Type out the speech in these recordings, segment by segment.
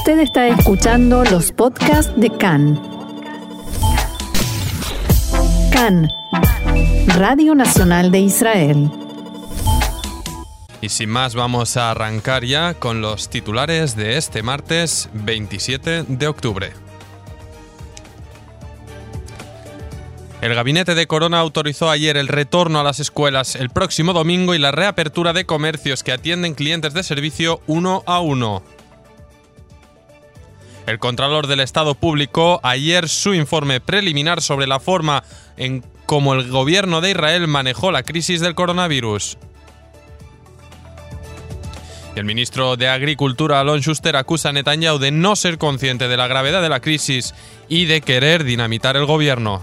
Usted está escuchando los podcasts de CAN. CAN, Radio Nacional de Israel. Y sin más vamos a arrancar ya con los titulares de este martes 27 de octubre. El gabinete de Corona autorizó ayer el retorno a las escuelas el próximo domingo y la reapertura de comercios que atienden clientes de servicio uno a uno. El Contralor del Estado publicó ayer su informe preliminar sobre la forma en cómo el gobierno de Israel manejó la crisis del coronavirus. el ministro de Agricultura, Alon Schuster, acusa a Netanyahu de no ser consciente de la gravedad de la crisis y de querer dinamitar el gobierno.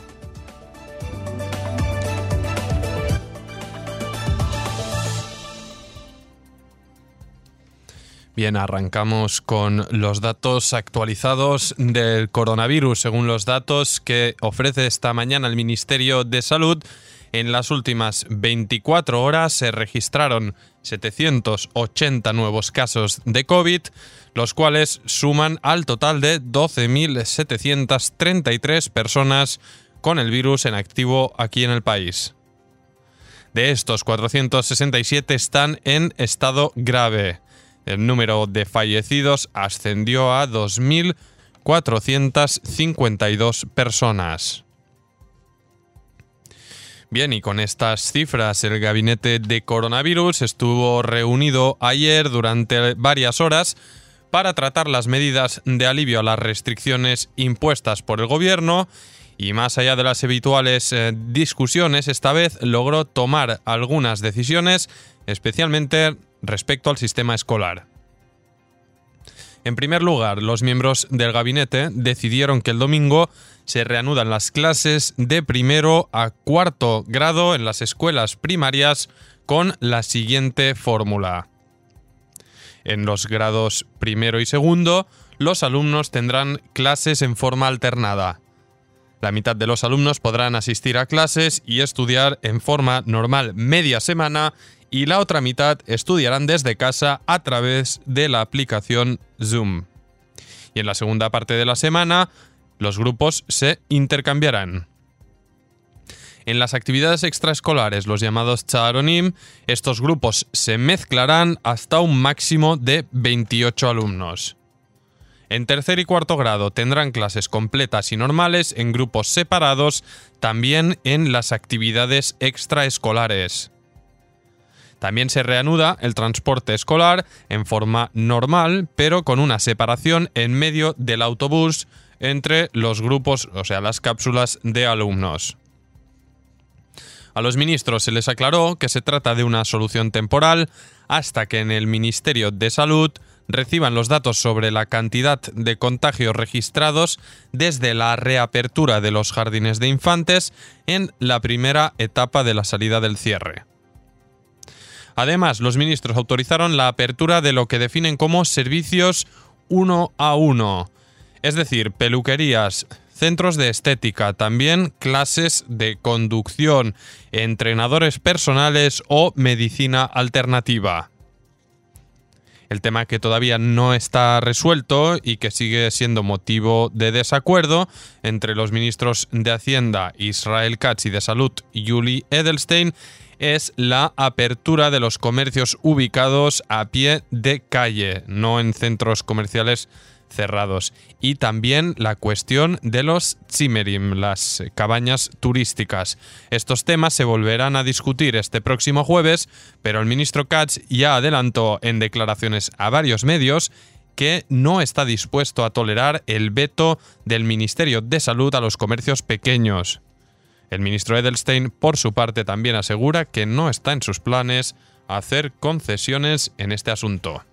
Bien, arrancamos con los datos actualizados del coronavirus. Según los datos que ofrece esta mañana el Ministerio de Salud, en las últimas 24 horas se registraron 780 nuevos casos de COVID, los cuales suman al total de 12.733 personas con el virus en activo aquí en el país. De estos, 467 están en estado grave. El número de fallecidos ascendió a 2.452 personas. Bien, y con estas cifras, el gabinete de coronavirus estuvo reunido ayer durante varias horas para tratar las medidas de alivio a las restricciones impuestas por el gobierno y más allá de las habituales eh, discusiones, esta vez logró tomar algunas decisiones, especialmente respecto al sistema escolar. En primer lugar, los miembros del gabinete decidieron que el domingo se reanudan las clases de primero a cuarto grado en las escuelas primarias con la siguiente fórmula. En los grados primero y segundo, los alumnos tendrán clases en forma alternada. La mitad de los alumnos podrán asistir a clases y estudiar en forma normal media semana y la otra mitad estudiarán desde casa a través de la aplicación Zoom. Y en la segunda parte de la semana, los grupos se intercambiarán. En las actividades extraescolares, los llamados charonim, estos grupos se mezclarán hasta un máximo de 28 alumnos. En tercer y cuarto grado tendrán clases completas y normales en grupos separados, también en las actividades extraescolares. También se reanuda el transporte escolar en forma normal, pero con una separación en medio del autobús entre los grupos, o sea, las cápsulas de alumnos. A los ministros se les aclaró que se trata de una solución temporal hasta que en el Ministerio de Salud reciban los datos sobre la cantidad de contagios registrados desde la reapertura de los jardines de infantes en la primera etapa de la salida del cierre. Además, los ministros autorizaron la apertura de lo que definen como servicios uno a uno, es decir, peluquerías, centros de estética, también clases de conducción, entrenadores personales o medicina alternativa. El tema que todavía no está resuelto y que sigue siendo motivo de desacuerdo entre los ministros de Hacienda Israel Katz y de Salud Yuli Edelstein es la apertura de los comercios ubicados a pie de calle, no en centros comerciales cerrados. Y también la cuestión de los Zimmerim, las cabañas turísticas. Estos temas se volverán a discutir este próximo jueves, pero el ministro Katz ya adelantó en declaraciones a varios medios que no está dispuesto a tolerar el veto del Ministerio de Salud a los comercios pequeños. El ministro Edelstein, por su parte, también asegura que no está en sus planes hacer concesiones en este asunto.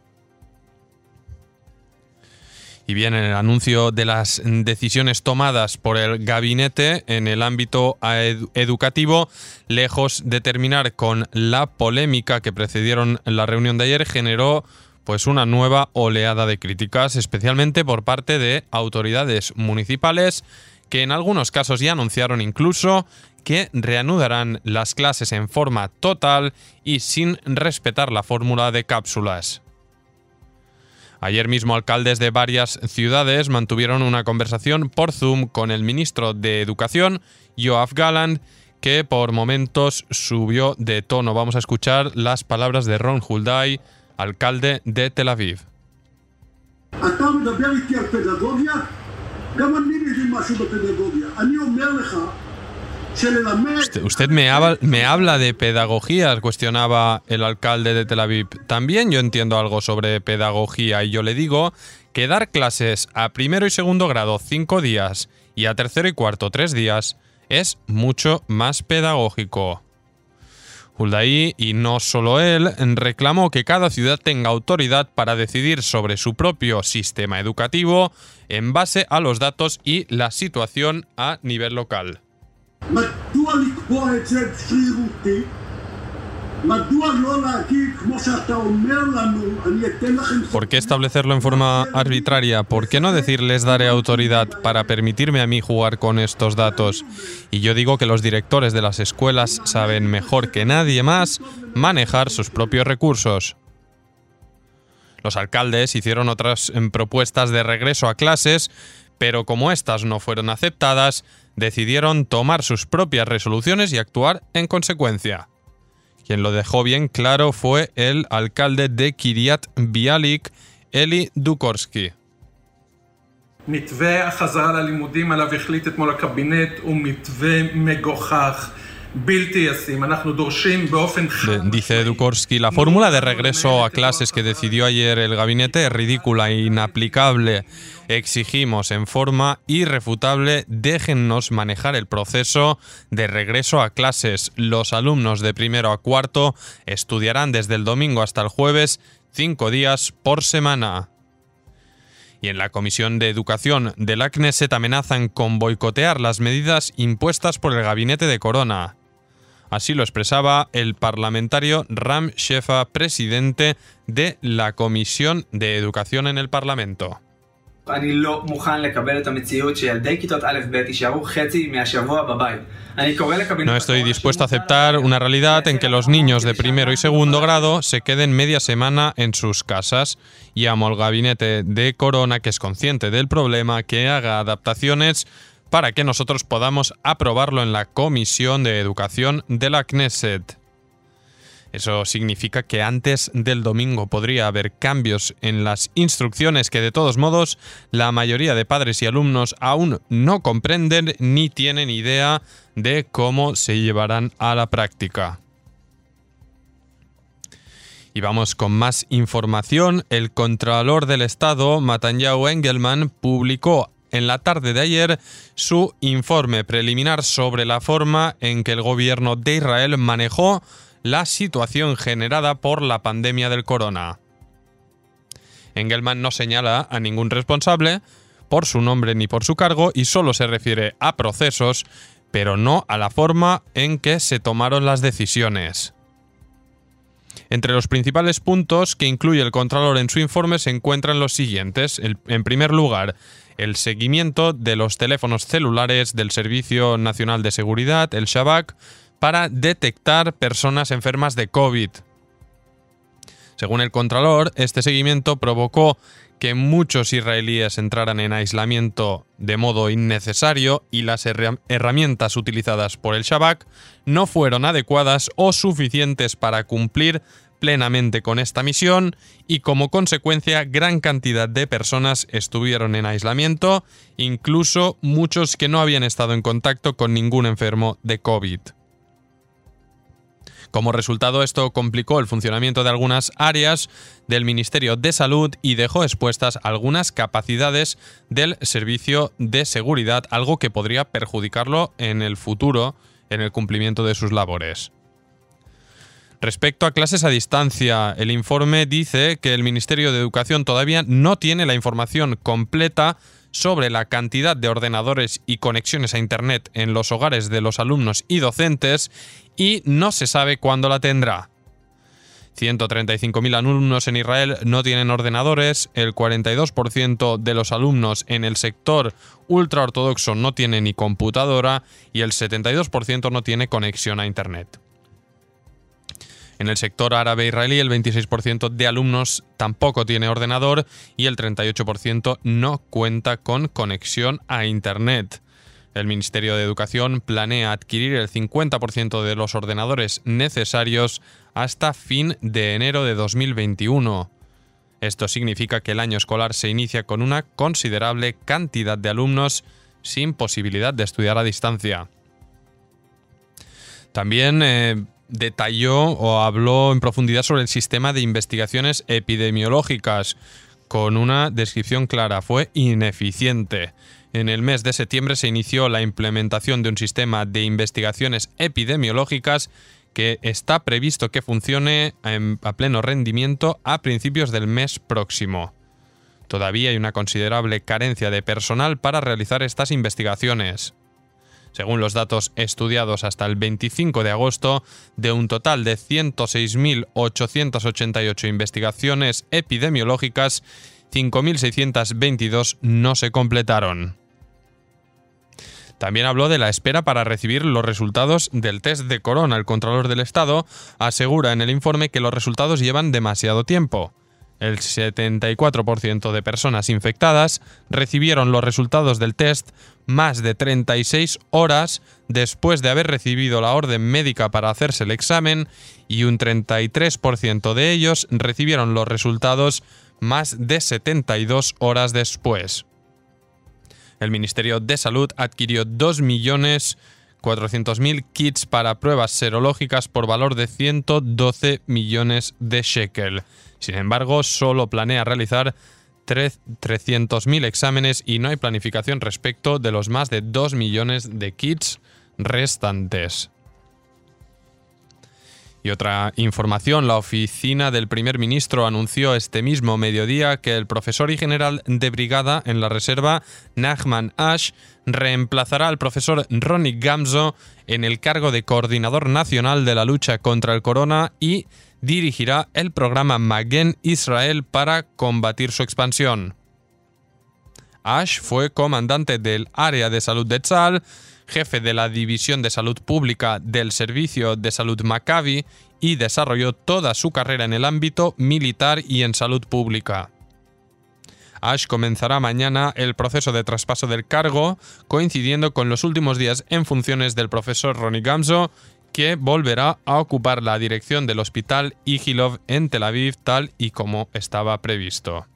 Y bien, en el anuncio de las decisiones tomadas por el gabinete en el ámbito educativo, lejos de terminar con la polémica que precedieron la reunión de ayer, generó pues una nueva oleada de críticas, especialmente por parte de autoridades municipales que en algunos casos ya anunciaron incluso que reanudarán las clases en forma total y sin respetar la fórmula de cápsulas. Ayer mismo alcaldes de varias ciudades mantuvieron una conversación por Zoom con el ministro de Educación, Joaf Galland, que por momentos subió de tono. Vamos a escuchar las palabras de Ron Hulday, alcalde de Tel Aviv. Usted, me, habla, me habla de pedagogía, cuestionaba el alcalde de Tel Aviv. También yo entiendo algo sobre pedagogía y yo le digo que dar clases a primero y segundo grado cinco días y a tercero y cuarto tres días es mucho más pedagógico. Huldaí, y no solo él, reclamó que cada ciudad tenga autoridad para decidir sobre su propio sistema educativo en base a los datos y la situación a nivel local. ¿Por qué establecerlo en forma arbitraria? ¿Por qué no decirles daré autoridad para permitirme a mí jugar con estos datos? Y yo digo que los directores de las escuelas saben mejor que nadie más manejar sus propios recursos. Los alcaldes hicieron otras em, propuestas de regreso a clases, pero como estas no fueron aceptadas, decidieron tomar sus propias resoluciones y actuar en consecuencia. Quien lo dejó bien claro fue el alcalde de Kiryat Bialik, Eli Dukorsky. Dice Dukorsky, la fórmula de regreso a clases que decidió ayer el gabinete es ridícula e inaplicable. Exigimos en forma irrefutable déjennos manejar el proceso de regreso a clases. Los alumnos de primero a cuarto estudiarán desde el domingo hasta el jueves cinco días por semana. Y en la Comisión de Educación de la Knesset amenazan con boicotear las medidas impuestas por el gabinete de Corona. Así lo expresaba el parlamentario Ram Shefa, presidente de la Comisión de Educación en el Parlamento. No estoy dispuesto a aceptar una realidad en que los niños de primero y segundo grado se queden media semana en sus casas. Llamo al gabinete de Corona, que es consciente del problema, que haga adaptaciones para que nosotros podamos aprobarlo en la Comisión de Educación de la Knesset. Eso significa que antes del domingo podría haber cambios en las instrucciones que de todos modos la mayoría de padres y alumnos aún no comprenden ni tienen idea de cómo se llevarán a la práctica. Y vamos con más información. El Contralor del Estado, Matanyau Engelman, publicó en la tarde de ayer su informe preliminar sobre la forma en que el gobierno de Israel manejó la situación generada por la pandemia del corona. Engelman no señala a ningún responsable por su nombre ni por su cargo y solo se refiere a procesos, pero no a la forma en que se tomaron las decisiones. Entre los principales puntos que incluye el Contralor en su informe se encuentran los siguientes. en primer lugar, el seguimiento de los teléfonos celulares del Servicio Nacional de Seguridad, el Shabak, para detectar personas enfermas de COVID. Según el Contralor, este seguimiento provocó que muchos israelíes entraran en aislamiento de modo innecesario y las herramientas utilizadas por el Shabak no fueron adecuadas o suficientes para cumplir plenamente con esta misión y como consecuencia gran cantidad de personas estuvieron en aislamiento, incluso muchos que no habían estado en contacto con ningún enfermo de COVID. Como resultado, esto complicó el funcionamiento de algunas áreas del Ministerio de Salud y dejó expuestas algunas capacidades del Servicio de Seguridad, algo que podría perjudicarlo en el futuro en el cumplimiento de sus labores. Respecto a clases a distancia, el informe dice que el Ministerio de Educación todavía no tiene la información completa sobre la cantidad de ordenadores y conexiones a Internet en los hogares de los alumnos y docentes y no se sabe cuándo la tendrá. 135.000 alumnos en Israel no tienen ordenadores, el 42% de los alumnos en el sector ultraortodoxo no tiene ni computadora y el 72% no tiene conexión a Internet. En el sector árabe israelí, el 26% de alumnos tampoco tiene ordenador y el 38% no cuenta con conexión a Internet. El Ministerio de Educación planea adquirir el 50% de los ordenadores necesarios hasta fin de enero de 2021. Esto significa que el año escolar se inicia con una considerable cantidad de alumnos sin posibilidad de estudiar a distancia. También eh, detalló o habló en profundidad sobre el sistema de investigaciones epidemiológicas con una descripción clara. Fue ineficiente. En el mes de septiembre se inició la implementación de un sistema de investigaciones epidemiológicas que está previsto que funcione a pleno rendimiento a principios del mes próximo. Todavía hay una considerable carencia de personal para realizar estas investigaciones. Según los datos estudiados hasta el 25 de agosto, de un total de 106.888 investigaciones epidemiológicas, 5.622 no se completaron. También habló de la espera para recibir los resultados del test de corona. El Contralor del Estado asegura en el informe que los resultados llevan demasiado tiempo. El 74% de personas infectadas recibieron los resultados del test más de 36 horas después de haber recibido la orden médica para hacerse el examen y un 33% de ellos recibieron los resultados más de 72 horas después. El Ministerio de Salud adquirió 2.400.000 kits para pruebas serológicas por valor de 112 millones de shekel. Sin embargo, solo planea realizar 300.000 exámenes y no hay planificación respecto de los más de 2 millones de kits restantes. Y otra información, la oficina del primer ministro anunció este mismo mediodía que el profesor y general de brigada en la reserva, Nachman Ash, reemplazará al profesor Ronnie Gamzo en el cargo de coordinador nacional de la lucha contra el corona y dirigirá el programa Magen Israel para combatir su expansión. Ash fue comandante del área de salud de Tzal, jefe de la División de Salud Pública del Servicio de Salud Maccabi y desarrolló toda su carrera en el ámbito militar y en salud pública. Ash comenzará mañana el proceso de traspaso del cargo, coincidiendo con los últimos días en funciones del profesor Ronnie Gamzo, que volverá a ocupar la dirección del hospital Igilov en Tel Aviv tal y como estaba previsto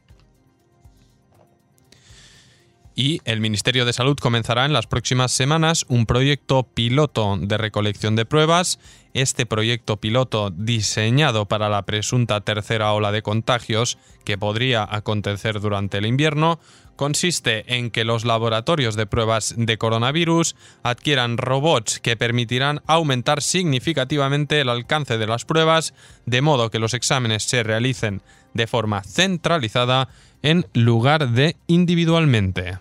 y el Ministerio de Salud comenzará en las próximas semanas un proyecto piloto de recolección de pruebas. Este proyecto piloto, diseñado para la presunta tercera ola de contagios que podría acontecer durante el invierno, consiste en que los laboratorios de pruebas de coronavirus adquieran robots que permitirán aumentar significativamente el alcance de las pruebas, de modo que los exámenes se realicen de forma centralizada en lugar de individualmente.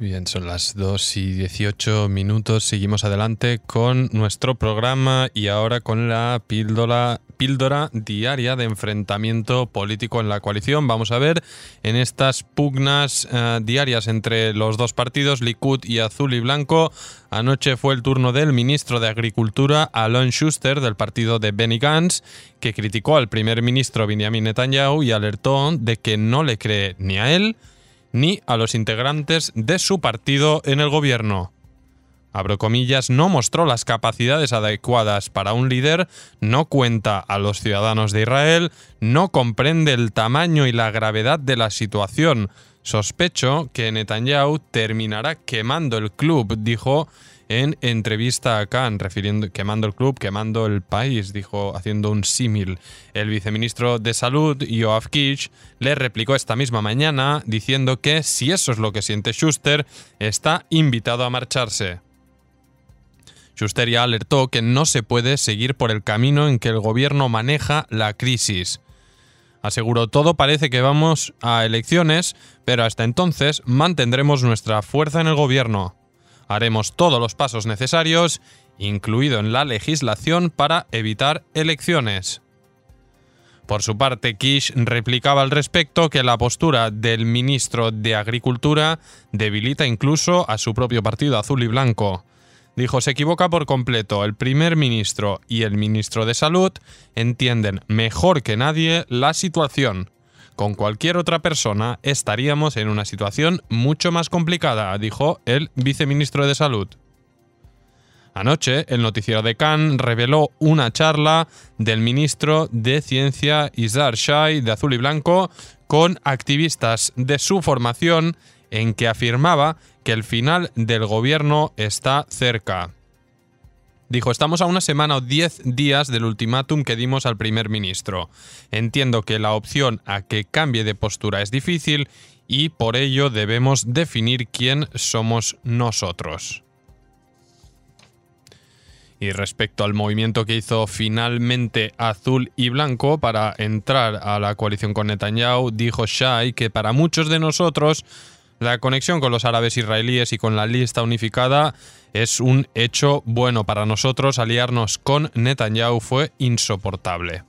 Bien, son las 2 y 18 minutos. Seguimos adelante con nuestro programa y ahora con la píldora, píldora diaria de enfrentamiento político en la coalición. Vamos a ver en estas pugnas eh, diarias entre los dos partidos, Likud y Azul y Blanco. Anoche fue el turno del ministro de Agricultura, Alon Schuster, del partido de Benny Gantz, que criticó al primer ministro Benjamin Netanyahu y alertó de que no le cree ni a él ni a los integrantes de su partido en el gobierno. Abro comillas, no mostró las capacidades adecuadas para un líder, no cuenta a los ciudadanos de Israel, no comprende el tamaño y la gravedad de la situación. Sospecho que Netanyahu terminará quemando el club, dijo en entrevista a Khan, refiriendo, quemando el club, quemando el país, dijo, haciendo un símil. El viceministro de Salud, Yoav Kish, le replicó esta misma mañana diciendo que si eso es lo que siente Schuster, está invitado a marcharse. Schuster ya alertó que no se puede seguir por el camino en que el gobierno maneja la crisis. Aseguró, todo parece que vamos a elecciones, pero hasta entonces mantendremos nuestra fuerza en el gobierno haremos todos los pasos necesarios, incluido en la legislación, para evitar elecciones. Por su parte, Kish replicaba al respecto que la postura del ministro de Agricultura debilita incluso a su propio partido azul y blanco. Dijo, se equivoca por completo. El primer ministro y el ministro de Salud entienden mejor que nadie la situación. Con cualquier otra persona estaríamos en una situación mucho más complicada, dijo el viceministro de Salud. Anoche, el noticiero de Cannes reveló una charla del ministro de Ciencia Isar Shai de Azul y Blanco con activistas de su formación en que afirmaba que el final del gobierno está cerca. Dijo, estamos a una semana o diez días del ultimátum que dimos al primer ministro. Entiendo que la opción a que cambie de postura es difícil y por ello debemos definir quién somos nosotros. Y respecto al movimiento que hizo finalmente azul y blanco para entrar a la coalición con Netanyahu, dijo Shai que para muchos de nosotros la conexión con los árabes israelíes y con la lista unificada es un hecho bueno para nosotros. Aliarnos con Netanyahu fue insoportable.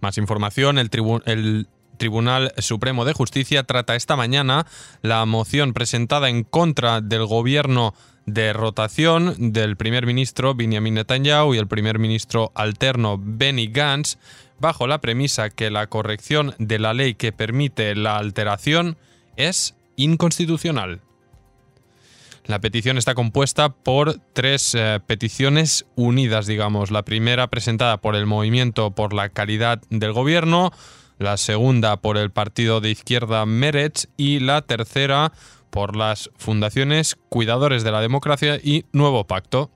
Más información, el, Tribunal Supremo de Justicia trata esta mañana la moción presentada en contra del gobierno de rotación del primer ministro Benjamin Netanyahu y el primer ministro alterno Benny Gantz, bajo la premisa que la corrección de la ley que permite la alteración es inconstitucional. La petición está compuesta por tres eh, peticiones unidas, digamos. La primera presentada por el Movimiento por la Calidad del Gobierno, la segunda por el partido de izquierda Meretz y la tercera por las fundaciones Cuidadores de la Democracia y Nuevo Pacto.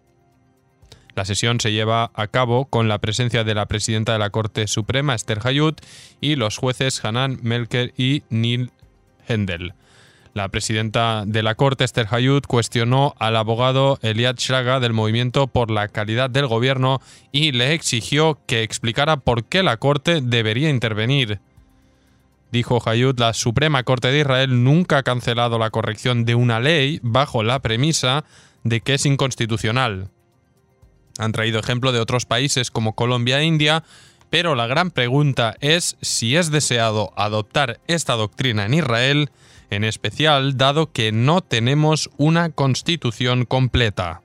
La sesión se lleva a cabo con la presencia de la presidenta de la Corte Suprema, Esther Hayut, y los jueces Hanan Melker y Neil Hendel. La presidenta de la Corte, Esther Hayut, cuestionó al abogado Eliad Shraga del Movimiento por la Calidad del Gobierno y le exigió que explicara por qué la Corte debería intervenir. Dijo Hayut, la Suprema Corte de Israel nunca ha cancelado la corrección de una ley bajo la premisa de que es inconstitucional. Han traído ejemplo de otros países como Colombia e India, pero la gran pregunta es si es deseado adoptar esta doctrina en Israel, en especial dado que no tenemos una constitución completa.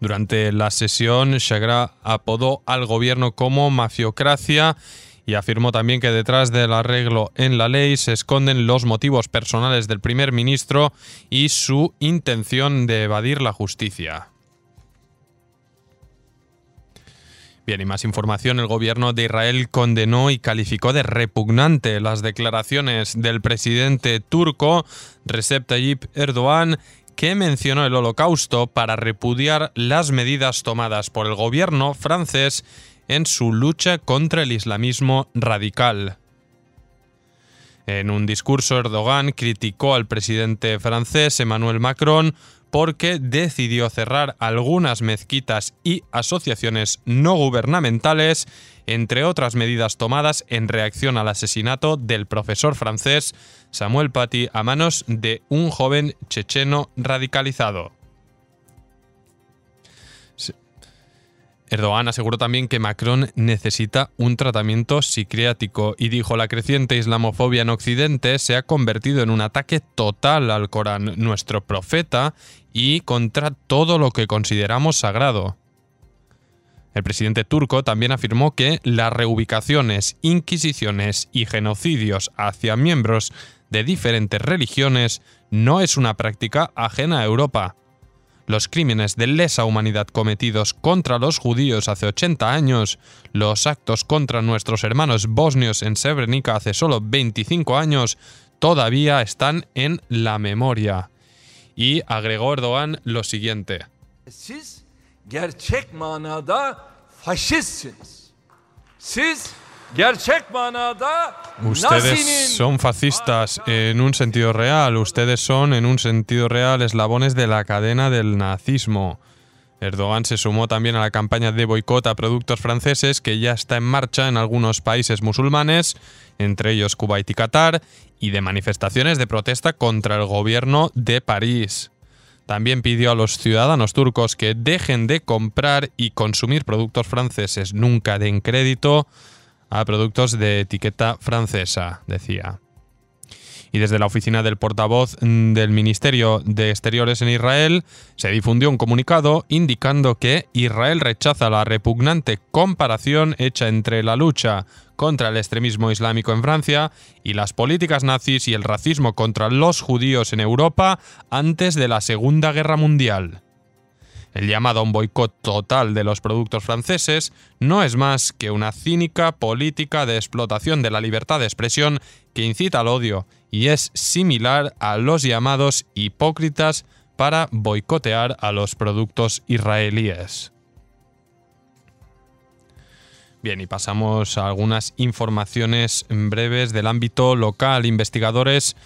Durante la sesión, Shagra apodó al gobierno como mafiocracia y afirmó también que detrás del arreglo en la ley se esconden los motivos personales del primer ministro y su intención de evadir la justicia. Bien, y más información, el gobierno de Israel condenó y calificó de repugnante las declaraciones del presidente turco Recep Tayyip Erdogan que mencionó el holocausto para repudiar las medidas tomadas por el gobierno francés en su lucha contra el islamismo radical. En un discurso, Erdogan criticó al presidente francés Emmanuel Macron porque decidió cerrar algunas mezquitas y asociaciones no gubernamentales, entre otras medidas tomadas en reacción al asesinato del profesor francés Samuel Paty a manos de un joven checheno radicalizado. Erdogan aseguró también que Macron necesita un tratamiento psiquiátrico y dijo la creciente islamofobia en Occidente se ha convertido en un ataque total al Corán, nuestro profeta, y contra todo lo que consideramos sagrado. El presidente turco también afirmó que las reubicaciones, inquisiciones y genocidios hacia miembros de diferentes religiones no es una práctica ajena a Europa los crímenes de lesa humanidad cometidos contra los judíos hace 80 años, los actos contra nuestros hermanos bosnios en Srebrenica hace solo 25 años, todavía están en la memoria. Y agregó Erdogan lo siguiente. Ustedes son fascistas en un sentido real, ustedes son en un sentido real eslabones de la cadena del nazismo. Erdogan se sumó también a la campaña de boicot a productos franceses que ya está en marcha en algunos países musulmanes, entre ellos Kuwait y Qatar, y de manifestaciones de protesta contra el gobierno de París. También pidió a los ciudadanos turcos que dejen de comprar y consumir productos franceses, nunca den crédito a productos de etiqueta francesa, decía. Y desde la oficina del portavoz mm, del Ministerio de Exteriores en Israel se difundió un comunicado indicando que Israel rechaza la repugnante comparación hecha entre la lucha contra el extremismo islámico en Francia y las políticas nazis y el racismo contra los judíos en Europa antes de la Segunda Guerra Mundial. El llamado a un boicot total de los productos franceses no es más que una cínica política de explotación de la libertad de expresión que incita al odio y es similar a los llamados hipócritas para boicotear a los productos israelíes. Bien, y pasamos a algunas informaciones breves del ámbito local. Investigadores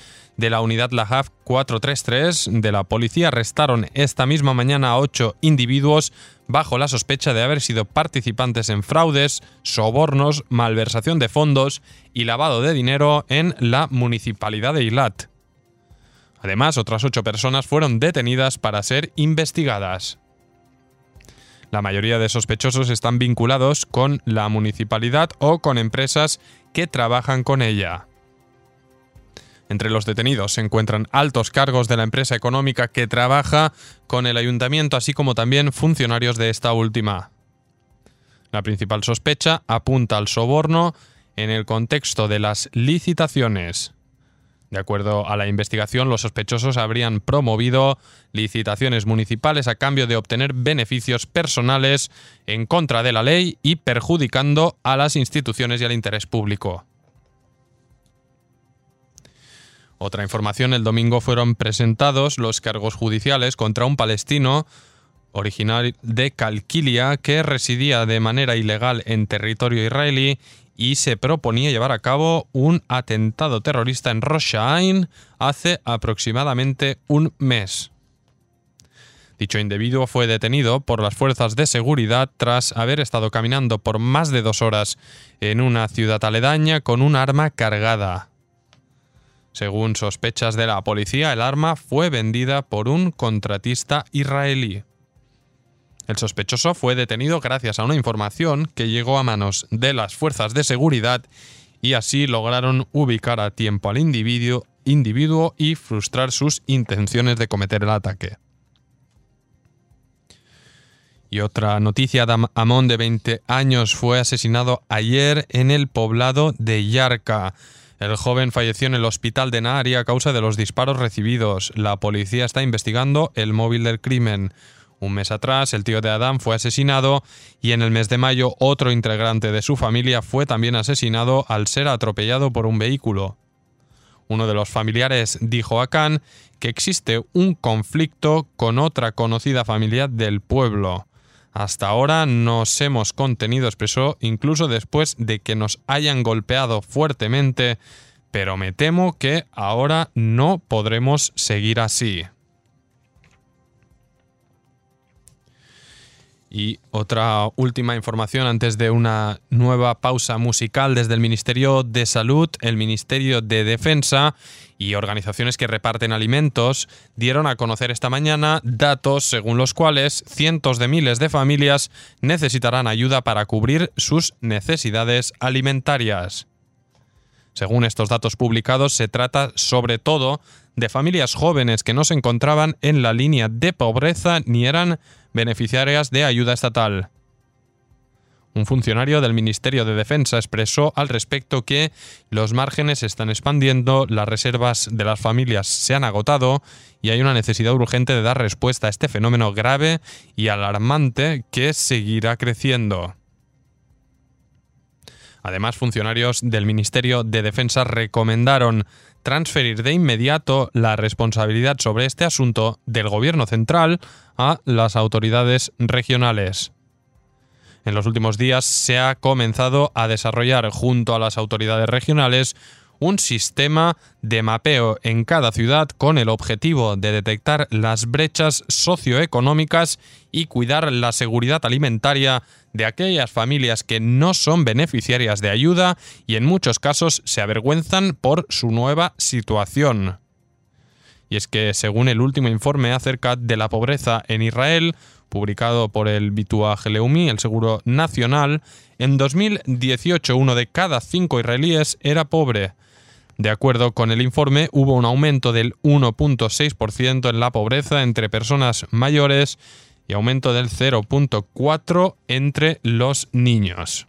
de la unidad Lahav 433 de la policía arrestaron esta misma mañana a ocho individuos bajo la sospecha de haber sido participantes en fraudes, sobornos, malversación de fondos y lavado de dinero en la municipalidad de Ilat. Además, otras ocho personas fueron detenidas para ser investigadas. La mayoría de sospechosos están vinculados con la municipalidad o con empresas que trabajan con ella. Entre los detenidos se encuentran altos cargos de la empresa económica que trabaja con el ayuntamiento, así como también funcionarios de esta última. La principal sospecha apunta al soborno en el contexto de las licitaciones. De acuerdo a la investigación, los sospechosos habrían promovido licitaciones municipales a cambio de obtener beneficios personales en contra de la ley y perjudicando a las instituciones y al interés público. Otra información, el domingo fueron presentados los cargos judiciales contra un palestino original de Calquilia que residía de manera ilegal en territorio israelí y se proponía llevar a cabo un atentado terrorista en Rosh hace aproximadamente un mes. Dicho individuo fue detenido por las fuerzas de seguridad tras haber estado caminando por más de dos horas en una ciudad aledaña con un arma cargada. Según sospechas de la policía, el arma fue vendida por un contratista israelí. El sospechoso fue detenido gracias a una información que llegó a manos de las fuerzas de seguridad y así lograron ubicar a tiempo al individuo, y frustrar sus intenciones de cometer el ataque. Y otra noticia, Amón de 20 años fue asesinado ayer en el poblado de Yarca. El joven falleció en el hospital de Nari a causa de los disparos recibidos. La policía está investigando el móvil del crimen. Un mes atrás, el tío de Adam fue asesinado y en el mes de mayo otro integrante de su familia fue también asesinado al ser atropellado por un vehículo. Uno de los familiares dijo a Khan que existe un conflicto con otra conocida familia del pueblo. Hasta ahora nos hemos contenido, expresó, incluso después de que nos hayan golpeado fuertemente, pero me temo que ahora no podremos seguir así. Y otra última información antes de una nueva pausa musical desde el Ministerio de Salud, el Ministerio de Defensa y organizaciones que reparten alimentos dieron a conocer esta mañana datos según los cuales cientos de miles de familias necesitarán ayuda para cubrir sus necesidades alimentarias. Según estos datos publicados, se trata sobre todo de familias jóvenes que no se encontraban en la línea de pobreza ni eran beneficiarias de ayuda estatal. Un funcionario del Ministerio de Defensa expresó al respecto que los márgenes se están expandiendo, las reservas de las familias se han agotado y hay una necesidad urgente de dar respuesta a este fenómeno grave y alarmante que seguirá creciendo. Además, funcionarios del Ministerio de Defensa recomendaron transferir de inmediato la responsabilidad sobre este asunto del Gobierno central a las autoridades regionales. En los últimos días se ha comenzado a desarrollar junto a las autoridades regionales un sistema de mapeo en cada ciudad con el objetivo de detectar las brechas socioeconómicas y cuidar la seguridad alimentaria de aquellas familias que no son beneficiarias de ayuda y en muchos casos se avergüenzan por su nueva situación. Y es que, según el último informe acerca de la pobreza en Israel, publicado por el Bituaj Leumi, el Seguro Nacional, en 2018 uno de cada cinco israelíes era pobre. De acuerdo con el informe, hubo un aumento del 1.6% en la pobreza entre personas mayores y aumento del 0.4% entre los niños.